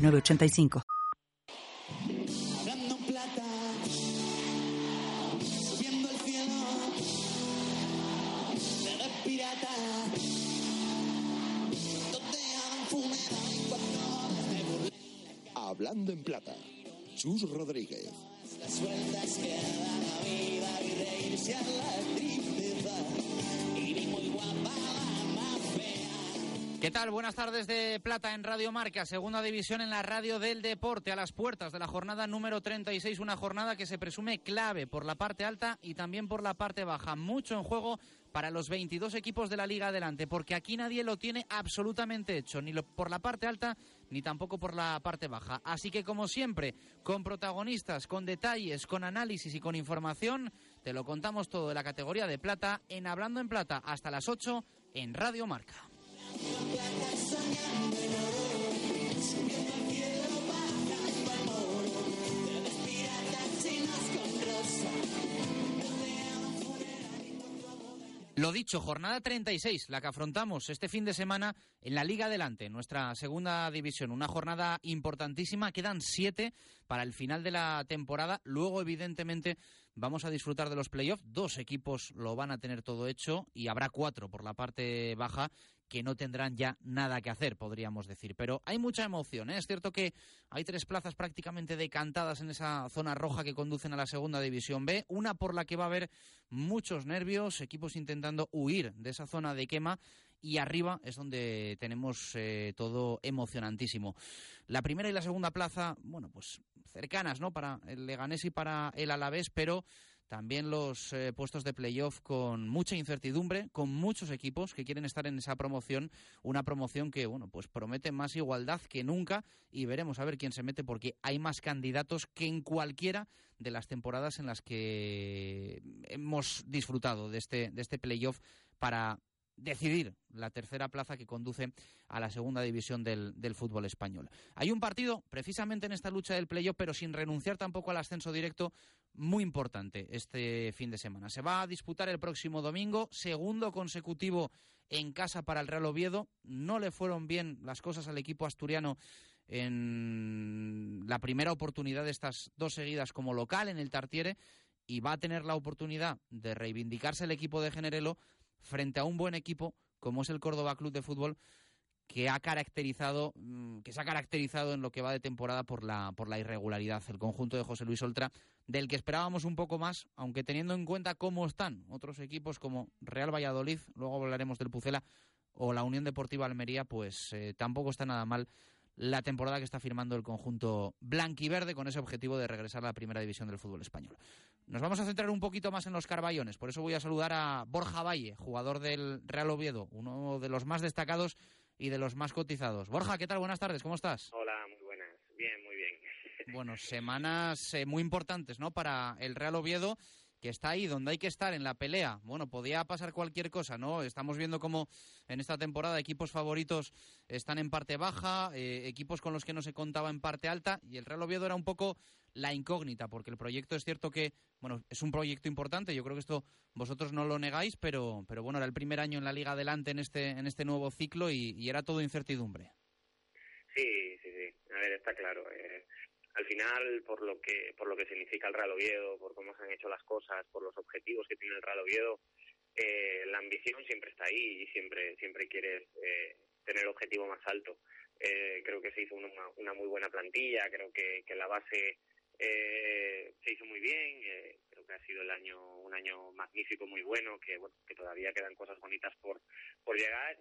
985. Hablando en plata. Chus Rodríguez. las que da la vida y reírse ¿Qué tal? Buenas tardes de Plata en Radio Marca, segunda división en la radio del deporte, a las puertas de la jornada número 36, una jornada que se presume clave por la parte alta y también por la parte baja. Mucho en juego para los 22 equipos de la Liga Adelante, porque aquí nadie lo tiene absolutamente hecho, ni lo- por la parte alta ni tampoco por la parte baja. Así que, como siempre, con protagonistas, con detalles, con análisis y con información, te lo contamos todo de la categoría de plata en Hablando en Plata hasta las 8 en Radio Marca. Lo dicho, jornada 36, la que afrontamos este fin de semana en la Liga Adelante, nuestra segunda división. Una jornada importantísima, quedan siete para el final de la temporada. Luego, evidentemente, vamos a disfrutar de los playoffs. Dos equipos lo van a tener todo hecho y habrá cuatro por la parte baja que no tendrán ya nada que hacer, podríamos decir. Pero hay mucha emoción. ¿eh? Es cierto que hay tres plazas prácticamente decantadas en esa zona roja que conducen a la segunda división B. Una por la que va a haber muchos nervios, equipos intentando huir de esa zona de quema. Y arriba es donde tenemos eh, todo emocionantísimo. La primera y la segunda plaza, bueno, pues cercanas, ¿no? Para el Leganés y para el Alavés, pero también los eh, puestos de playoff con mucha incertidumbre, con muchos equipos que quieren estar en esa promoción, una promoción que, bueno, pues promete más igualdad que nunca y veremos a ver quién se mete porque hay más candidatos que en cualquiera de las temporadas en las que hemos disfrutado de este, de este playoff para decidir la tercera plaza que conduce a la segunda división del, del fútbol español. Hay un partido, precisamente en esta lucha del playoff, pero sin renunciar tampoco al ascenso directo, muy importante este fin de semana. Se va a disputar el próximo domingo, segundo consecutivo en casa para el Real Oviedo. No le fueron bien las cosas al equipo asturiano en la primera oportunidad de estas dos seguidas como local en el Tartiere y va a tener la oportunidad de reivindicarse el equipo de Generelo frente a un buen equipo como es el Córdoba Club de Fútbol que ha caracterizado mm, que se ha caracterizado en lo que va de temporada por la por la irregularidad el conjunto de José Luis Oltra del que esperábamos un poco más aunque teniendo en cuenta cómo están otros equipos como Real Valladolid luego hablaremos del Pucela o la Unión Deportiva Almería pues eh, tampoco está nada mal la temporada que está firmando el conjunto blanquiverde con ese objetivo de regresar a la primera división del fútbol español. Nos vamos a centrar un poquito más en los Carballones, por eso voy a saludar a Borja Valle, jugador del Real Oviedo, uno de los más destacados y de los más cotizados. Borja, ¿qué tal? Buenas tardes, ¿cómo estás? Hola, muy buenas. Bien, muy bien. Bueno, semanas eh, muy importantes, ¿no? Para el Real Oviedo, que está ahí donde hay que estar en la pelea. Bueno, podía pasar cualquier cosa, ¿no? Estamos viendo cómo en esta temporada equipos favoritos están en parte baja, eh, equipos con los que no se contaba en parte alta, y el Real Oviedo era un poco la incógnita, porque el proyecto es cierto que, bueno, es un proyecto importante, yo creo que esto vosotros no lo negáis, pero, pero bueno, era el primer año en la Liga adelante en este, en este nuevo ciclo y, era todo incertidumbre. Sí, sí, sí. A ver, está claro. eh, al final, por lo que por lo que significa el Real Oviedo, por cómo se han hecho las cosas, por los objetivos que tiene el Real Oviedo, eh, la ambición siempre está ahí y siempre siempre quieres eh, tener el objetivo más alto. Eh, creo que se hizo una, muy buena plantilla, creo que, que la base eh, se hizo muy bien, eh, creo que ha sido el año un año magnífico, muy bueno, que bueno, que todavía quedan cosas bonitas por por llegar.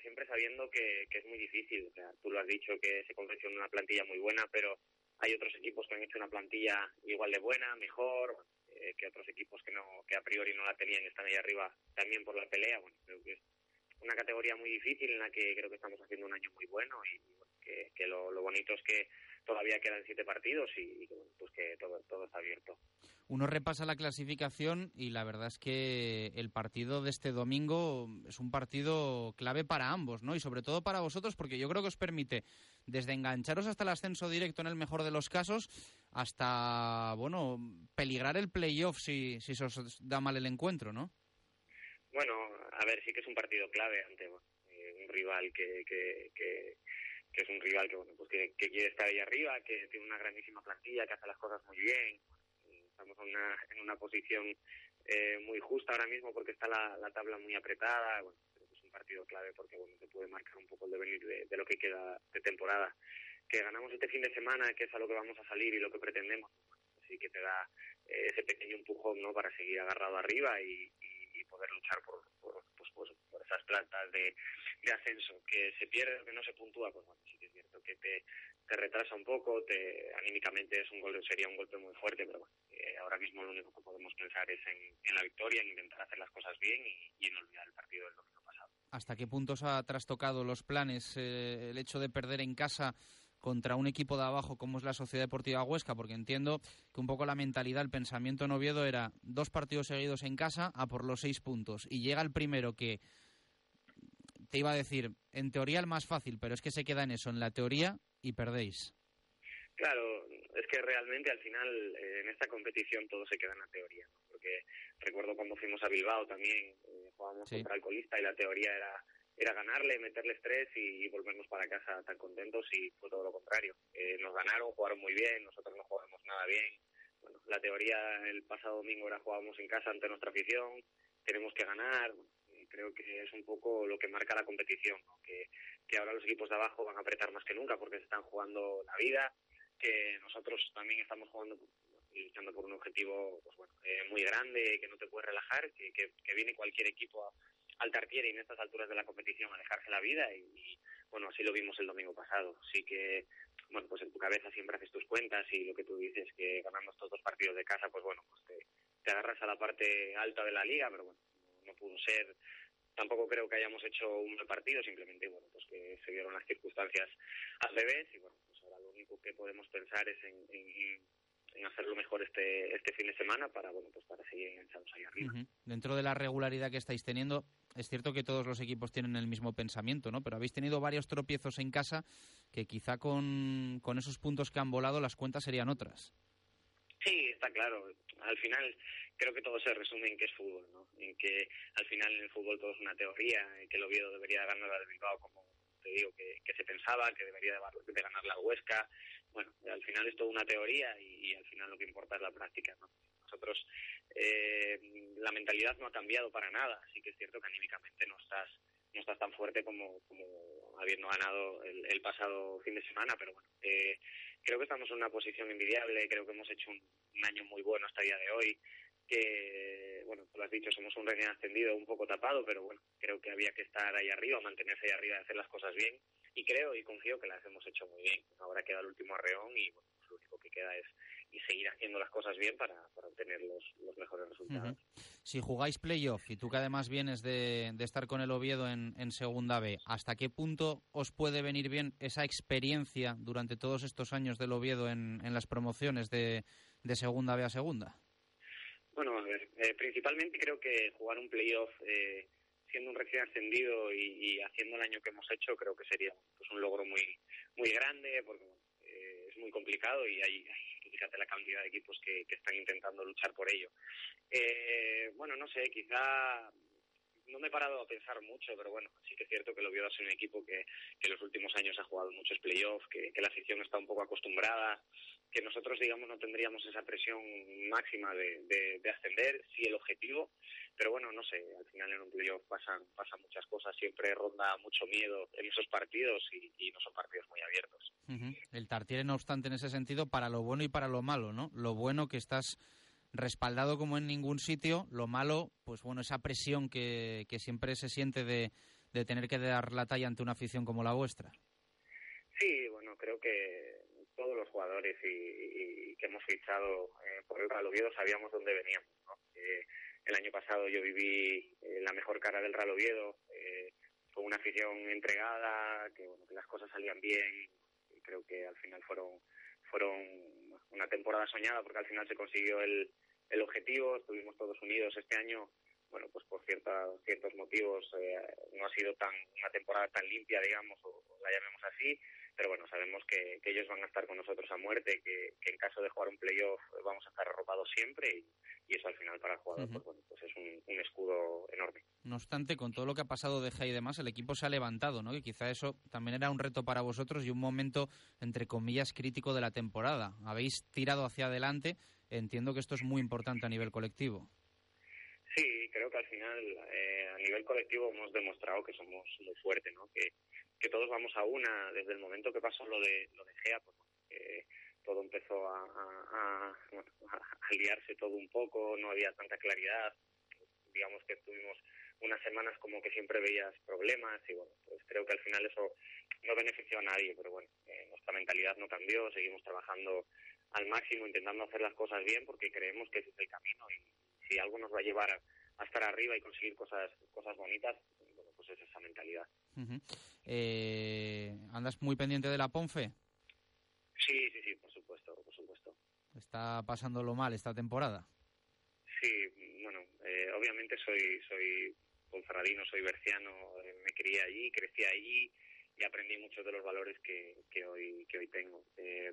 Siempre sabiendo que, que es muy difícil. O sea, tú lo has dicho que se confecciona una plantilla muy buena, pero hay otros equipos que han hecho una plantilla igual de buena, mejor, eh, que otros equipos que no que a priori no la tenían están ahí arriba también por la pelea. Bueno, creo que es una categoría muy difícil en la que creo que estamos haciendo un año muy bueno y bueno, que, que lo, lo bonito es que todavía quedan siete partidos y, y bueno, pues que todo, todo está abierto. Uno repasa la clasificación y la verdad es que el partido de este domingo es un partido clave para ambos, ¿no? Y sobre todo para vosotros, porque yo creo que os permite desde engancharos hasta el ascenso directo en el mejor de los casos, hasta, bueno, peligrar el playoff si, si se os da mal el encuentro, ¿no? Bueno, a ver, sí que es un partido clave ante eh, un rival que, que, que, que es un rival que, bueno, pues que quiere estar ahí arriba, que tiene una grandísima plantilla, que hace las cosas muy bien. Estamos en una, en una posición eh, muy justa ahora mismo porque está la, la tabla muy apretada. Bueno, creo que es un partido clave porque bueno, te puede marcar un poco el devenir de, lo que queda de temporada. Que ganamos este fin de semana, que es a lo que vamos a salir y lo que pretendemos, sí que te da eh, ese pequeño empujón no para seguir agarrado arriba y, y, y poder luchar por, por, pues, pues, por esas plantas de, de ascenso que se pierde que no se puntúa pues bueno sí que es cierto que te, te retrasa un poco te anímicamente es un gol sería un golpe muy fuerte pero eh, ahora mismo lo único que podemos pensar es en, la victoria en intentar hacer las cosas bien y, en olvidar el partido del domingo pasado ¿Hasta qué punto os ha trastocado los planes eh, el hecho de perder en casa contra un equipo de abajo como es la Sociedad Deportiva Huesca, porque entiendo que un poco la mentalidad, el pensamiento en Oviedo era dos partidos seguidos en casa a por los seis puntos. Y llega el primero que te iba a decir, en teoría el más fácil, pero es que se queda en eso, en la teoría, y perdéis. Claro, es que realmente al final eh, en esta competición todo se queda en la teoría, ¿no? porque recuerdo cuando fuimos a Bilbao también, eh, jugábamos Sí. contra Alcolista y la teoría era era ganarle, meterles tres y, y volvernos para casa tan contentos y fue todo lo contrario. Eh, nos ganaron, jugaron muy bien, nosotros no jugamos nada bien. Bueno, la teoría el pasado domingo era jugábamos en casa ante nuestra afición, tenemos que ganar, creo que es un poco lo que marca la competición, ¿no? que, que ahora los equipos de abajo van a apretar más que nunca porque se están jugando la vida, que nosotros también estamos jugando y luchando por un objetivo pues bueno eh, muy grande que no te puedes relajar que, que, que viene cualquier equipo a, al Tartiere en estas alturas de la competición a dejarse la vida y, y, bueno así lo vimos el domingo pasado. Sí que bueno pues en tu cabeza siempre haces tus cuentas y lo que tú dices que ganando estos dos partidos de casa pues bueno pues te, te agarras a la parte alta de la liga pero bueno no, no pudo ser tampoco creo que hayamos hecho un mal partido simplemente bueno pues que se dieron las circunstancias al revés y bueno pues ahora lo único que podemos pensar es en, en, en hacerlo mejor este este fin de semana para bueno pues para seguir enganchados ahí arriba. Uh -huh. Dentro de la regularidad que estáis teniendo, es cierto que todos los equipos tienen el mismo pensamiento, ¿no? Pero habéis tenido varios tropiezos en casa que quizá con, con esos puntos que han volado las cuentas serían otras. Sí, está claro. Al final creo que todo se resume en que es fútbol, ¿no? En que al final en el fútbol todo es una teoría, en que el Oviedo debería ganar al Bilbao como te digo que, se pensaba, que debería de, ganar la Huesca. Bueno, al final es toda una teoría y, y, al final lo que importa es la práctica, ¿no? Nosotros eh, la mentalidad no ha cambiado para nada, así que es cierto que anímicamente no estás no estás tan fuerte como, como habiendo ganado el, el pasado fin de semana, pero bueno, eh, creo que estamos en una posición envidiable, creo que hemos hecho un, año muy bueno hasta el día de hoy, que, bueno, tú lo has dicho, somos un recién ascendido un poco tapado, pero bueno, creo que había que estar ahí arriba, mantenerse ahí arriba, hacer las cosas bien, y creo y confío que las hemos hecho muy bien. Ahora queda el último arreón y, bueno, lo único que queda es y seguir haciendo las cosas bien para, para obtener los, los mejores resultados. Uh -huh. Si jugáis playoff y tú que además vienes de, de estar con el Oviedo en, en, Segunda B, ¿hasta qué punto os puede venir bien esa experiencia durante todos estos años del Oviedo en, en las promociones de, de, Segunda B a Segunda? Bueno, a ver, eh, principalmente creo que jugar un playoff eh, siendo un recién ascendido y, y, haciendo el año que hemos hecho creo que sería pues, un logro muy muy grande porque eh, es muy complicado y hay, hay fíjate la cantidad de equipos que, están intentando luchar por ello. Eh, bueno, no sé, quizá no me he parado a pensar mucho, pero bueno, sí que es cierto que lo Oviedo es un equipo que, que en los últimos años ha jugado muchos playoffs, que, que la afición está un poco acostumbrada, que nosotros, digamos, no tendríamos esa presión máxima de, de, de ascender, sí el objetivo, pero bueno, no sé, al final en un playoff pasan, pasan muchas cosas, siempre ronda mucho miedo en esos partidos y, y no son partidos muy abiertos. Uh -huh. El Tartiere, no obstante, en ese sentido, para lo bueno y para lo malo, ¿no? Lo bueno que estás respaldado como en ningún sitio, lo malo, pues bueno, esa presión que, que siempre se siente de, de tener que dar la talla ante una afición como la vuestra. Sí, bueno, creo que todos los jugadores y, y que hemos fichado eh, por el Real Oviedo sabíamos dónde veníamos, ¿no? Eh, el año pasado yo viví eh, la mejor cara del Real Oviedo, eh, con una afición entregada, que, bueno, que las cosas salían bien y creo que al final fueron fueron una temporada soñada porque al final se consiguió el, el objetivo, estuvimos todos unidos este año, bueno, pues por cierta, ciertos motivos eh, no ha sido tan una temporada tan limpia, digamos, o la llamemos así, pero bueno, sabemos que, que, ellos van a estar con nosotros a muerte, que, que en caso de jugar un playoff vamos a estar arropados siempre y, y, eso al final para el jugador uh -huh. pues, bueno, pues es un, un, escudo enorme. No obstante, con todo lo que ha pasado de G y demás, el equipo se ha levantado, ¿no? Y quizá eso también era un reto para vosotros y un momento, entre comillas, crítico de la temporada. Habéis tirado hacia adelante, entiendo que esto es muy importante a nivel colectivo. Sí, creo que al final eh, a nivel colectivo hemos demostrado que somos muy fuertes, ¿no? Que, que todos vamos a una desde el momento que pasó lo de lo de Gea, pues eh, todo empezó a, a, liarse todo un poco, no había tanta claridad, digamos que tuvimos unas semanas como que siempre veías problemas y bueno, pues creo que al final eso no benefició a nadie, pero bueno, eh, nuestra mentalidad no cambió, seguimos trabajando al máximo intentando hacer las cosas bien porque creemos que ese es el camino y si algo nos va a llevar a estar arriba y conseguir cosas cosas bonitas, bueno, pues es esa mentalidad. Uh -huh. eh, ¿Andas muy pendiente de la Ponfe? Sí, sí, sí, por supuesto, por supuesto. ¿Está pasándolo mal esta temporada? Sí, bueno, eh, obviamente soy soy ponferradino, soy berciano, eh, me crié allí, crecí allí y aprendí muchos de los valores que, que hoy que hoy tengo. Eh,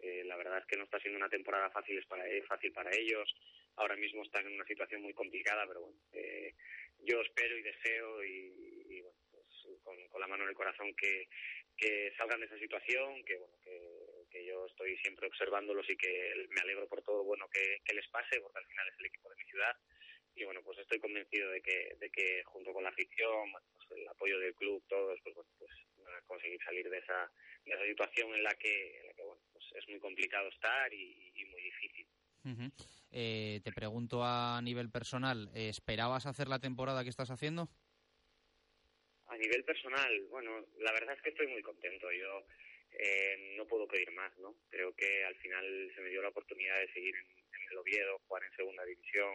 eh, la verdad es que no está siendo una temporada fácil para, fácil para ellos. Ahora mismo están en una situación muy complicada, pero bueno, eh, yo espero y deseo y, con, la mano en el corazón que, que salgan de esa situación, que bueno, que, yo estoy siempre observándolos y que me alegro por todo bueno que, les pase, porque al final es el equipo de mi ciudad y bueno, pues estoy convencido de que, de que junto con la afición, pues el apoyo del club, todos, pues bueno, pues van a conseguir salir de esa, de esa situación en la que, en la que bueno, pues es muy complicado estar y, muy difícil. Eh, te pregunto a nivel personal, ¿esperabas hacer la temporada que estás haciendo? A nivel personal, bueno, la verdad es que estoy muy contento. Yo eh, no puedo pedir más, ¿no? Creo que al final se me dio la oportunidad de seguir en, en el Oviedo, jugar en segunda división,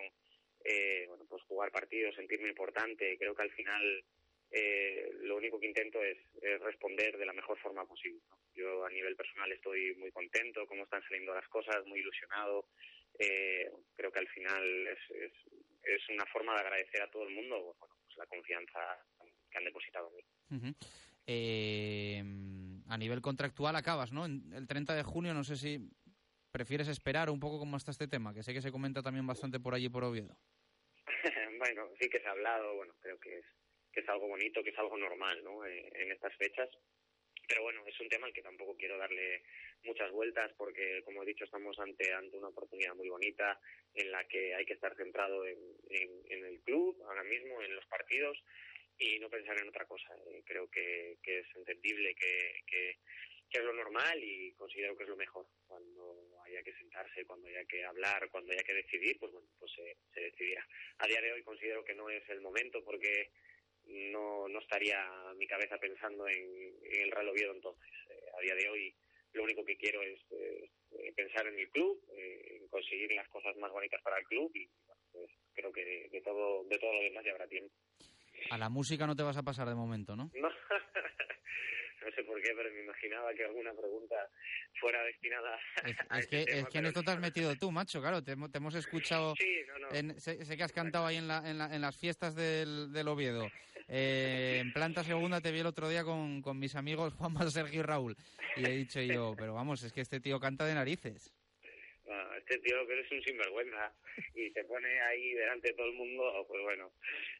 eh, bueno, pues jugar partidos, sentirme importante. Creo que al final eh, lo único que intento es, es, responder de la mejor forma posible. Yo a nivel personal estoy muy contento, cómo están saliendo las cosas, muy ilusionado. Eh, creo que al final es, es, es, una forma de agradecer a todo el mundo bueno, pues la confianza que han depositado en mí. Uh -huh. eh, a nivel contractual acabas, ¿no? El 30 de junio, no sé si prefieres esperar un poco cómo está este tema, que sé que se comenta también bastante por allí por Oviedo. bueno, sí que se ha hablado, bueno, creo que es que es algo bonito, que es algo normal, ¿no? Eh, en estas fechas. Pero bueno, es un tema al que tampoco quiero darle muchas vueltas porque, como he dicho, estamos ante ante una oportunidad muy bonita en la que hay que estar centrado en, en, en el club ahora mismo, en los partidos y no pensar en otra cosa. Eh, creo que, es entendible, que, que, que, es lo normal y considero que es lo mejor. Cuando haya que sentarse, cuando haya que hablar, cuando haya que decidir, pues bueno, pues se, se decidirá. A día de hoy considero que no es el momento porque no, no estaría mi cabeza pensando en, el Real Oviedo entonces. Eh, a día de hoy lo único que quiero es eh, pensar en el club, eh, en conseguir las cosas más bonitas para el club y pues, creo que de, de, todo de todo lo demás ya habrá tiempo. A la música no te vas a pasar de momento, ¿no? No, no sé por qué, pero me imaginaba que alguna pregunta fuera destinada es, a es que, tema, es que en esto te has metido tú, macho, claro, te, te hemos escuchado, sí, no, no. En, sé, sé, que has cantado ahí en, la, en, la, en las fiestas del, del Oviedo, eh, en planta segunda te vi el otro día con, con mis amigos Juanma, Sergio y Raúl, y he dicho yo, pero vamos, es que este tío canta de narices. Este tío que es un sinvergüenza y se pone ahí delante de todo el mundo, pues bueno,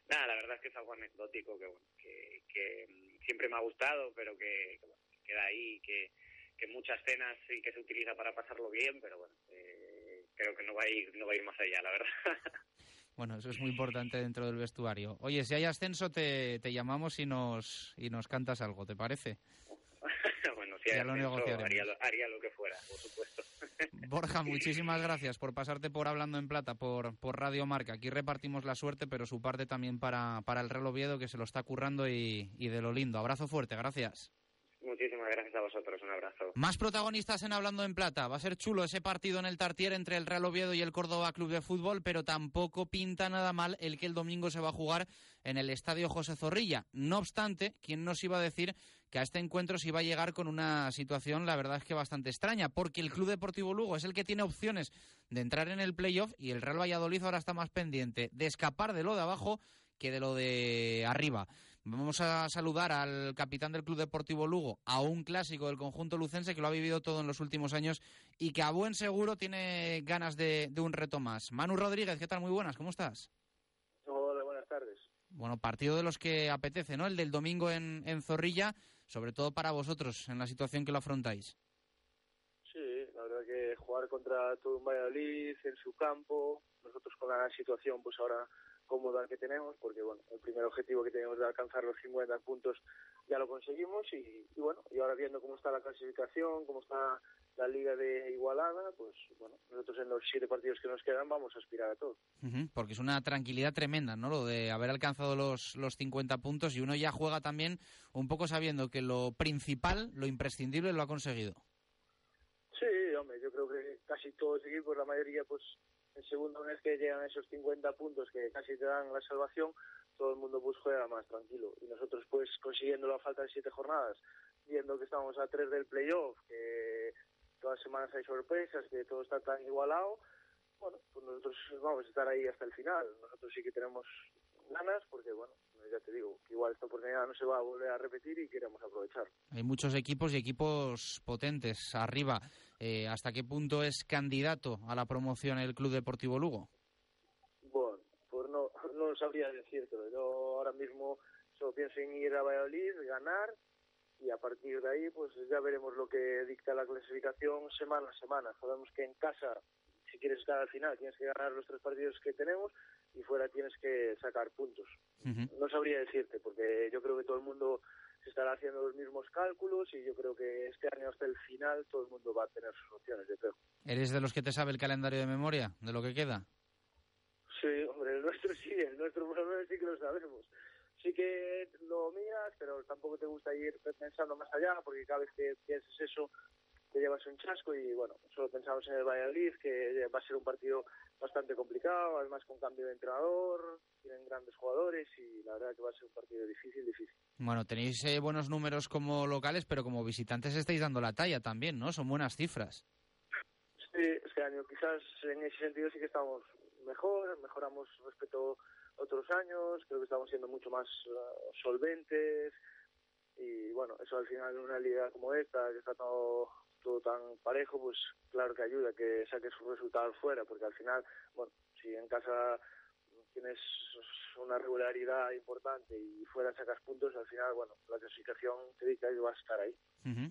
nada, la verdad es que es algo anecdótico que, que, que siempre me ha gustado, pero que, que queda ahí, que, que muchas cenas sí que se utiliza para pasarlo bien, pero bueno, eh, creo que no va a ir, no va a ir más allá, la verdad. Bueno, eso es muy importante dentro del vestuario. Oye, si hay ascenso te, te llamamos y nos y nos cantas algo, ¿te parece? Ya lo negociaremos. Haría lo, haría lo que fuera, por supuesto. Borja, muchísimas gracias por pasarte por Hablando en Plata, por, por Radio Marca. Aquí repartimos la suerte, pero su parte también para, para el Real Oviedo, que se lo está currando y, y de lo lindo. Abrazo fuerte, gracias. Muchísimas gracias a vosotros. Un abrazo. Más protagonistas en Hablando en Plata. Va a ser chulo ese partido en el Tartier entre el Real Oviedo y el Córdoba Club de Fútbol, pero tampoco pinta nada mal el que el domingo se va a jugar en el Estadio José Zorrilla. No obstante, ¿quién nos iba a decir que a este encuentro se iba a llegar con una situación, la verdad es que bastante extraña, porque el Club Deportivo Lugo es el que tiene opciones de entrar en el playoff y el Real Valladolid ahora está más pendiente de escapar de lo de abajo que de lo de arriba. Vamos a saludar al capitán del Club Deportivo Lugo, a un clásico del conjunto lucense que lo ha vivido todo en los últimos años y que a buen seguro tiene ganas de, de un reto más. Manu Rodríguez, ¿qué tal? Muy buenas, ¿cómo estás? Bueno, partido de los que apetece, ¿no? El del domingo en, en Zorrilla, sobre todo para vosotros, en la situación que lo afrontáis. Sí, la verdad que jugar contra todo un Valladolid en su campo, nosotros con la situación pues ahora cómoda que tenemos, porque bueno, el primer objetivo que tenemos de alcanzar los 50 puntos ya lo conseguimos y, y bueno, y ahora viendo cómo está la clasificación, cómo está la liga de Igualada, pues bueno, nosotros en los siete partidos que nos quedan vamos a aspirar a todo. Ujú, Porque es una tranquilidad tremenda, ¿no? Lo de haber alcanzado los, los 50 puntos y uno ya juega también un poco sabiendo que lo principal, lo imprescindible, lo ha conseguido. Sí, hombre, yo creo que casi todos los equipos, la mayoría, pues en segunda vez que llegan esos 50 puntos que casi te dan la salvación, todo el mundo pues juega más tranquilo. Y nosotros pues consiguiendo a falta de siete jornadas, viendo que estamos a tres del playoff, que todas las semanas hay sorpresas, que todo está tan igualado, bueno, pues nosotros vamos a estar ahí hasta el final. Nosotros sí que tenemos ganas, porque bueno, ya te digo, que igual esta oportunidad no se va a volver a repetir y queremos aprovechar. Hay muchos equipos y equipos potentes arriba. Eh, ¿Hasta qué punto es candidato a la promoción el Club Deportivo Lugo? Bueno, pues no, no sabría decírtelo. Yo ahora mismo solo pienso en ir a Valladolid, ganar y a partir de ahí pues ya veremos lo que dicta la clasificación semana a semana. Sabemos que en casa, si quieres estar al final, tienes que ganar los tres partidos que tenemos y fuera tienes que sacar puntos. No sabría decirte porque yo creo que todo el mundo se estará haciendo los mismos cálculos y yo creo que este año hasta el final todo el mundo va a tener sus opciones, yo creo. ¿Eres de los que te sabe el calendario de memoria, de lo que queda? Sí, hombre, el nuestro sí, el nuestro por lo menos sí que lo sabemos. Sí que lo miras, pero tampoco te gusta ir pensando más allá, porque cada vez que pienses eso te llevas un chasco y bueno, solo pensamos en el Valladolid, que va a ser un partido bastante complicado, además con cambio de entrenador, tienen grandes jugadores y la verdad que va a ser un partido difícil, difícil. Bueno, tenéis eh, buenos números como locales, pero como visitantes estáis dando la talla también, ¿no? Son buenas cifras. Sí, este año quizás en ese sentido sí que estamos mejor, mejoramos respecto a otros años, creo que estamos siendo mucho más eh, solventes y bueno, eso al final en una liga como esta, que está todo, todo tan parejo, pues claro que ayuda que saques sus resultados fuera, porque al final, bueno, si en casa tienes una regularidad importante y fuera sacas puntos, al final, bueno, la clasificación te dice que vas a estar ahí.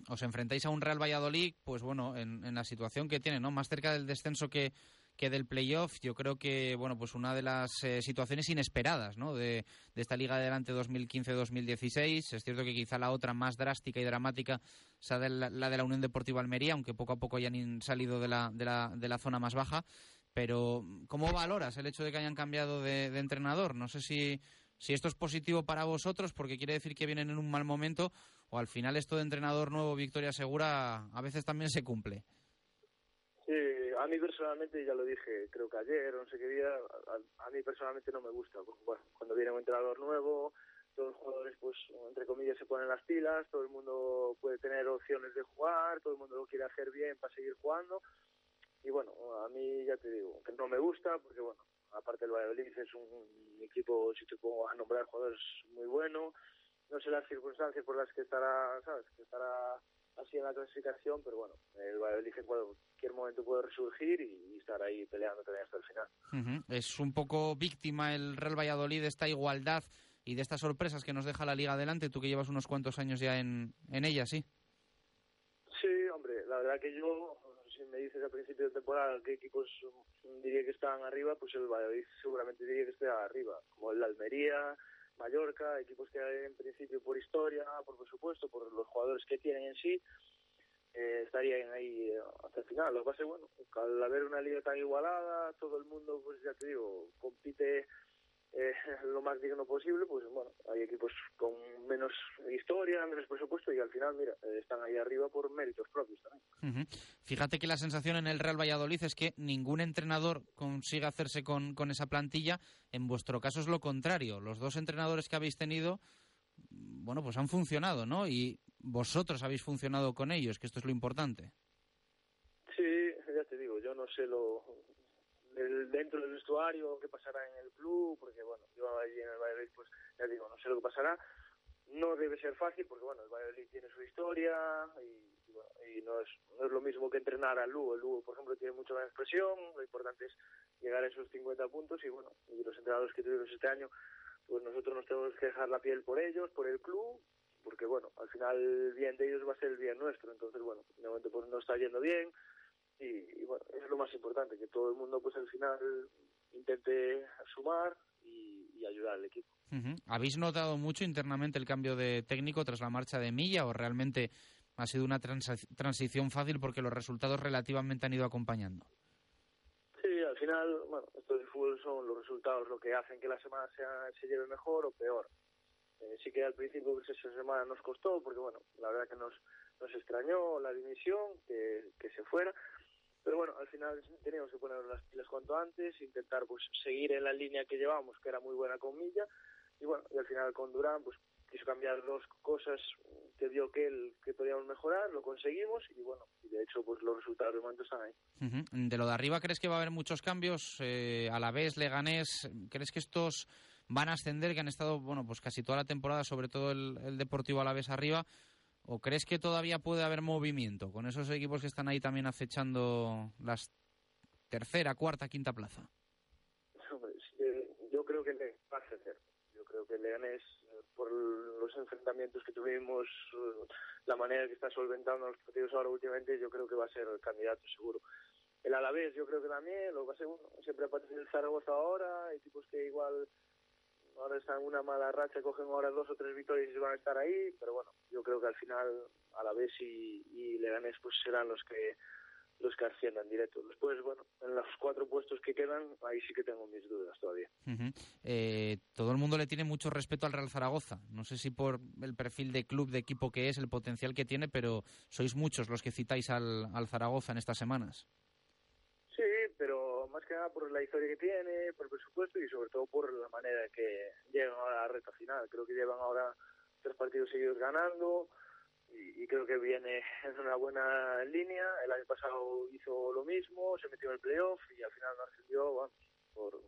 Os enfrentáis a un Real Valladolid, pues bueno, en, en la situación que tiene, ¿no? Más cerca del descenso que, que del playoff. Yo creo que, bueno, pues una de las eh, situaciones inesperadas, ¿no? De, de esta Liga Adelante 2015-2016. Es cierto que quizá la otra más drástica y dramática sea la, de la Unión Deportiva Almería, aunque poco a poco hayan salido de la, de la, de la zona más baja. Pero, ¿cómo valoras el hecho de que hayan cambiado de, de entrenador? No sé si, si esto es positivo para vosotros, porque quiere decir que vienen en un mal momento, o al final esto de entrenador nuevo, victoria segura, a veces también se cumple. Sí, a mí personalmente, ya lo dije, creo que ayer o no sé qué día, a, a mí personalmente no me gusta. Bueno, cuando viene un entrenador nuevo, todos los jugadores, pues, entre comillas, se ponen las pilas, todo el mundo puede tener opciones de jugar, todo el mundo lo quiere hacer bien para seguir jugando. Y bueno, a mí ya te digo, que no me gusta, porque bueno, aparte el Valladolid es un equipo, si te pongo a nombrar jugadores, muy bueno. No sé las circunstancias por las que estará, ¿sabes? Que estará así en la clasificación, pero bueno, el Valladolid en cualquier momento puede resurgir y, y estar ahí peleando también hasta el final. Ujú. Es un poco víctima el Real Valladolid de esta igualdad y de estas sorpresas que nos deja la Liga adelante, tú que llevas unos cuantos años ya en, en ella, sí. Sí, hombre, la verdad que yo, si me dices al principio de temporada qué equipos diría que están arriba, pues el Valladolid seguramente diría que esté arriba, como el Almería, Mallorca, equipos que en principio por historia, por presupuesto, por los jugadores que tienen en sí, eh, estarían ahí eh, hasta el final. Lo que pasa es, bueno, al haber una liga tan igualada, todo el mundo, pues ya te digo, compite eh, lo más digno posible, pues bueno, hay equipos con menos historia, menos presupuesto y al final, mira, eh, están ahí arriba por méritos propios también. Fíjate que la sensación en el Real Valladolid es que ningún entrenador consigue hacerse con, con esa plantilla. En vuestro caso es lo contrario. Los dos entrenadores que habéis tenido, bueno, pues han funcionado, ¿no? Y vosotros habéis funcionado con ellos, que esto es lo importante. Sí, ya te digo, yo no sé lo del- dentro del vestuario qué pasará en el club, porque bueno, yo allí en el Valladolid, pues ya digo, no sé lo que pasará. No debe ser fácil porque bueno, el Valladolid tiene su historia y, y, bueno, y no es no es lo mismo que entrenar al Lugo. El Lugo, por ejemplo, tiene mucha más presión, lo importante es llegar a esos 50 puntos y bueno, y los entrenadores que tuvimos este año, pues nosotros nos tenemos que dejar la piel por ellos, por el club, porque bueno, al final el bien de ellos va a ser el bien nuestro, entonces bueno, de momento pues no está yendo bien, y, y, bueno, es lo más importante, que todo el mundo pues al final intente sumar y, y ayudar al equipo. ¿Habéis notado mucho internamente el cambio de técnico tras la marcha de Milla o realmente ha sido una transa- transición fácil porque los resultados relativamente han ido acompañando? Sí, al final, bueno, esto del fútbol son los resultados lo que hacen que la semana sea, se lleve mejor o peor. Eh, sí que al principio pues, esa semana nos costó, porque bueno, la verdad que nos, nos extrañó la dimisión, que, que se fuera, pero bueno, al final teníamos que poner las pilas cuanto antes, intentar pues seguir en la línea que llevamos, que era muy buena con Milla, y bueno, y al final con Durán pues quiso cambiar dos cosas que vio que él que podíamos mejorar, lo conseguimos y bueno, y de hecho pues los resultados de momento están ahí. Ujú. De lo de arriba, ¿crees que va a haber muchos cambios? Eh, a la vez, Leganés, ¿crees que estos van a ascender, que han estado, bueno, pues casi toda la temporada, sobre todo el, el Deportivo a la vez arriba? ¿O crees que todavía puede haber movimiento con esos equipos que están ahí también acechando las tercera, cuarta, quinta plaza? Yo creo que le va a. Yo creo que Leganés, eh, por los enfrentamientos que tuvimos, eh, la manera que está solventando los partidos ahora últimamente, yo creo que va a ser el candidato seguro. El Alavés yo creo que también, lo es que bueno, siempre aparece el Zaragoza ahora, hay tipos que igual ahora están una mala racha, cogen ahora dos o tres victorias y van a estar ahí, pero bueno, yo creo que al final Alavés y, y Leganés pues serán los que los que asciendan directo. Después, bueno, en los cuatro puestos que quedan, ahí sí que tengo mis dudas todavía. Eh, todo el mundo le tiene mucho respeto al Real Zaragoza. No sé si por el perfil de club, de equipo que es, el potencial que tiene, pero sois muchos los que citáis al, al Zaragoza en estas semanas. Más que nada por la historia que tiene, por el presupuesto y sobre todo por la manera que llegan a la recta final. Creo que llevan ahora tres partidos seguidos ganando y, creo que viene en una buena línea. El año pasado hizo lo mismo, se metió en el playoff y al final no ascendió por,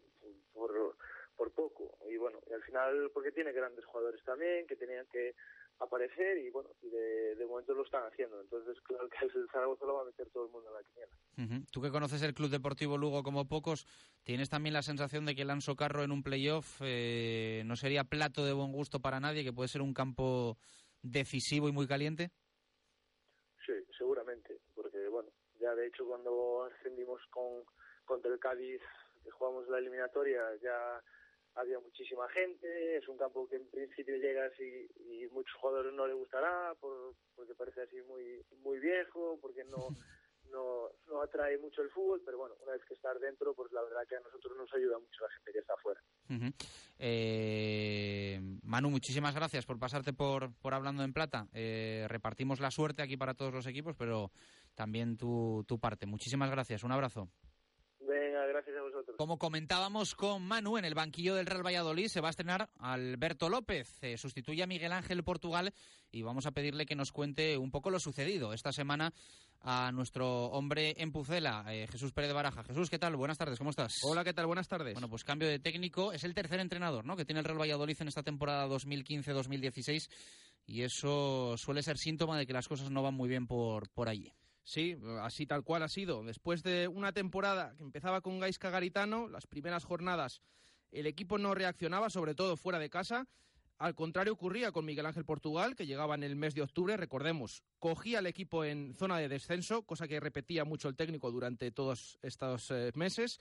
por, por poco. Y bueno, y al final porque tiene grandes jugadores también que tenían que aparecer y bueno, y de, de momento lo están haciendo. Entonces claro que el Zaragoza lo va a meter todo el mundo en la quiniela. Ujú. Tú que conoces el Club Deportivo Lugo como pocos, ¿tienes también la sensación de que el Anso Carro en un playoff eh, no sería plato de buen gusto para nadie, que puede ser un campo decisivo y muy caliente? Sí, seguramente, porque bueno, ya de hecho cuando ascendimos con contra el Cádiz, que jugamos la eliminatoria, ya había muchísima gente, es un campo que en principio llegas y, y muchos jugadores no les gustará por, porque parece así muy muy viejo, porque no no no atrae mucho el fútbol, pero bueno, una vez que estás dentro, pues la verdad que a nosotros nos ayuda mucho la gente que está afuera. Eh, Manu, muchísimas gracias por pasarte por, por Hablando en Plata. Eh, repartimos la suerte aquí para todos los equipos, pero también tu, tu parte. Muchísimas gracias. Un abrazo. Venga, gracias a vosotros. Como comentábamos con Manu, en el banquillo del Real Valladolid se va a estrenar Alberto López. Eh, sustituye a Miguel Ángel Portugal y vamos a pedirle que nos cuente un poco lo sucedido esta semana a nuestro hombre en Pucela, eh, Jesús Pérez de Baraja. Jesús, ¿qué tal? Buenas tardes, ¿cómo estás? Hola, ¿qué tal? Buenas tardes. Bueno, pues cambio de técnico. Es el tercer entrenador ¿no? que tiene el Real Valladolid en esta temporada 2015-2016 y eso suele ser síntoma de que las cosas no van muy bien por, por allí. Sí, así tal cual ha sido. Después de una temporada que empezaba con Gaisca Garitano, las primeras jornadas el equipo no reaccionaba, sobre todo fuera de casa. Al contrario ocurría con Miguel Ángel Portugal, que llegaba en el mes de octubre, recordemos, cogía al equipo en zona de descenso, cosa que repetía mucho el técnico durante todos estos eh, meses.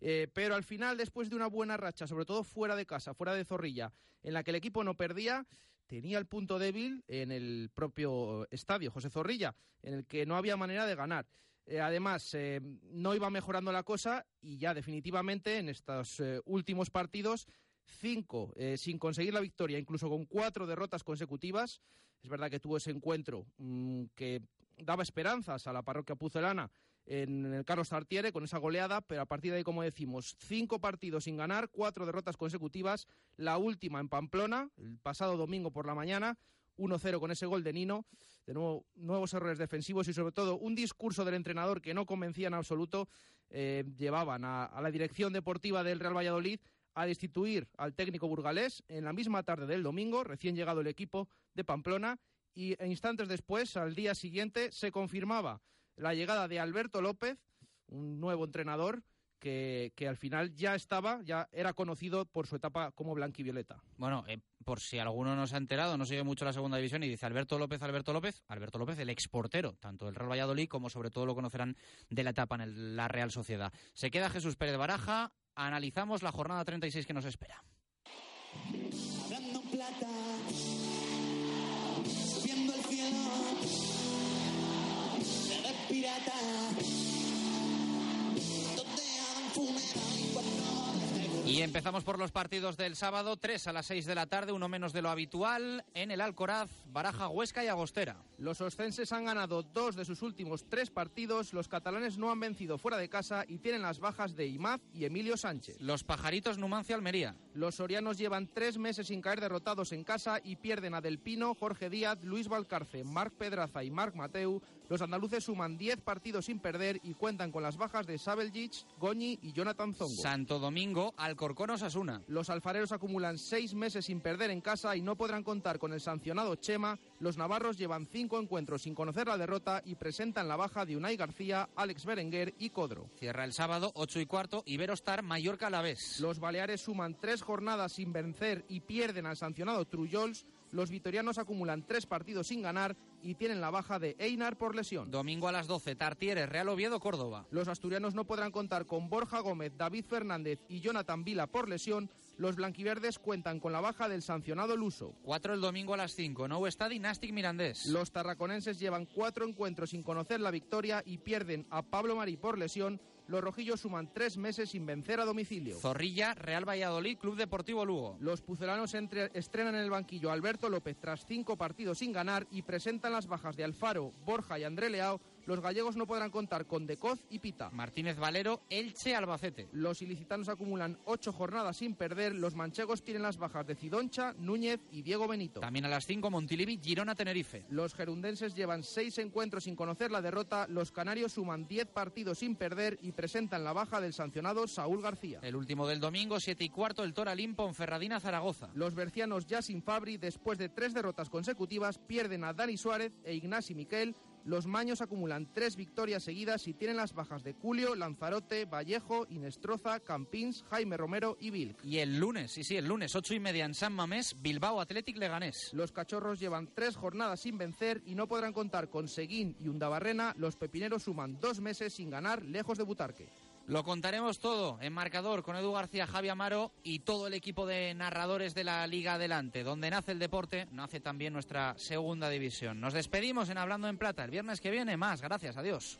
Eh, pero al final, después de una buena racha, sobre todo fuera de casa, fuera de Zorrilla, en la que el equipo no perdía, tenía el punto débil en el propio estadio, José Zorrilla, en el que no había manera de ganar. Eh, además, eh, no iba mejorando la cosa y ya definitivamente en estos eh, últimos partidos cinco sin conseguir la victoria, incluso con cuatro derrotas consecutivas. Es verdad que tuvo ese encuentro mm, que daba esperanzas a la parroquia pucelana en el Carlos Tartiere con esa goleada, pero a partir de ahí, como decimos, cinco partidos sin ganar, cuatro derrotas consecutivas, la última en Pamplona, el pasado domingo por la mañana, 1-0 con ese gol de Nino, de nuevo nuevos errores defensivos y sobre todo un discurso del entrenador que no convencía en absoluto, eh, llevaban a, la dirección deportiva del Real Valladolid a destituir al técnico burgalés en la misma tarde del domingo, recién llegado el equipo de Pamplona, y e instantes después, al día siguiente, se confirmaba la llegada de Alberto López, un nuevo entrenador que, que al final ya estaba, ya era conocido por su etapa como blanquivioleta. Bueno, eh, por si alguno no se ha enterado, no sigue mucho la segunda división y dice Alberto López, Alberto López, Alberto López, el exportero, tanto del Real Valladolid como sobre todo lo conocerán de la etapa en el- la Real Sociedad. Se queda Jesús Pérez Baraja, analizamos la jornada 36 que nos espera. Hablando plata, Y empezamos por los partidos del sábado, 3 a las 6 de la tarde, uno menos de lo habitual, en el Alcoraz, Baraja, Huesca y Agostera. Los oscenses han ganado dos de sus últimos tres partidos, los catalanes no han vencido fuera de casa y tienen las bajas de Imaz y Emilio Sánchez. Los pajaritos Numancia Almería. Los sorianos llevan tres meses sin caer derrotados en casa y pierden a Del Pino, Jorge Díaz, Luis Valcarce, Marc Pedraza y Marc Mateu. Los andaluces suman 10 partidos sin perder y cuentan con las bajas de Sabeljic, Goñi y Jonathan Zongo. Santo Domingo, Alcorcón Osasuna. Los alfareros acumulan seis meses sin perder en casa y no podrán contar con el sancionado Chema. Los navarros llevan cinco encuentros sin conocer la derrota y presentan la baja de Unai García, Alex Berenguer y Codro. Cierra el sábado, 8 y cuarto, Iberostar, Mallorca Alavés. Los baleares suman tres jornadas sin vencer y pierden al sancionado Trullols. Los vitorianos acumulan tres partidos sin ganar y tienen la baja de Einar por lesión. Domingo a las 12, Tartieres, Real Oviedo, Córdoba. Los asturianos no podrán contar con Borja Gómez, David Fernández y Jonathan Vila por lesión. Los blanquiverdes cuentan con la baja del sancionado Luso. 4 el domingo a las 5, Nou Estadi, Nastic Mirandés. Los tarraconenses llevan cuatro encuentros sin conocer la victoria y pierden a Pablo Marí por lesión. Los rojillos suman tres meses sin vencer a domicilio. Zorrilla, Real Valladolid, Club Deportivo Lugo. Los pucelanos entre- estrenan en el banquillo a Alberto López tras cinco partidos sin ganar y presentan las bajas de Alfaro, Borja y André Leao. Los gallegos no podrán contar con Decoz y Pita. Martínez Valero, Elche, Albacete. Los ilicitanos acumulan ocho jornadas sin perder. Los manchegos tienen las bajas de Cidoncha, Núñez y Diego Benito. También a las 5, Montilivi, Girona, Tenerife. Los gerundenses llevan seis encuentros sin conocer la derrota. Los canarios suman diez partidos sin perder y presentan la baja del sancionado Saúl García. El último del domingo, 7 y cuarto, el Toralín, Ponferradina, Zaragoza. Los bercianos ya sin Fabri, después de tres derrotas consecutivas, pierden a Dani Suárez e Ignasi Miquel. Los maños acumulan tres victorias seguidas y tienen las bajas de Julio, Lanzarote, Vallejo, Inestroza, Campins, Jaime Romero y Vilc. Y el lunes, sí, sí, el lunes, 8 y media en San Mamés, Bilbao, Athletic, Leganés. Los cachorros llevan tres jornadas sin vencer y no podrán contar con Seguín y Undabarrena. Los pepineros suman dos meses sin ganar lejos de Butarque. Lo contaremos todo en marcador con Edu García, Javi Amaro y todo el equipo de narradores de la Liga Adelante. Donde nace el deporte, nace también nuestra segunda división. Nos despedimos en Hablando en Plata. El viernes que viene, más. Gracias. Adiós.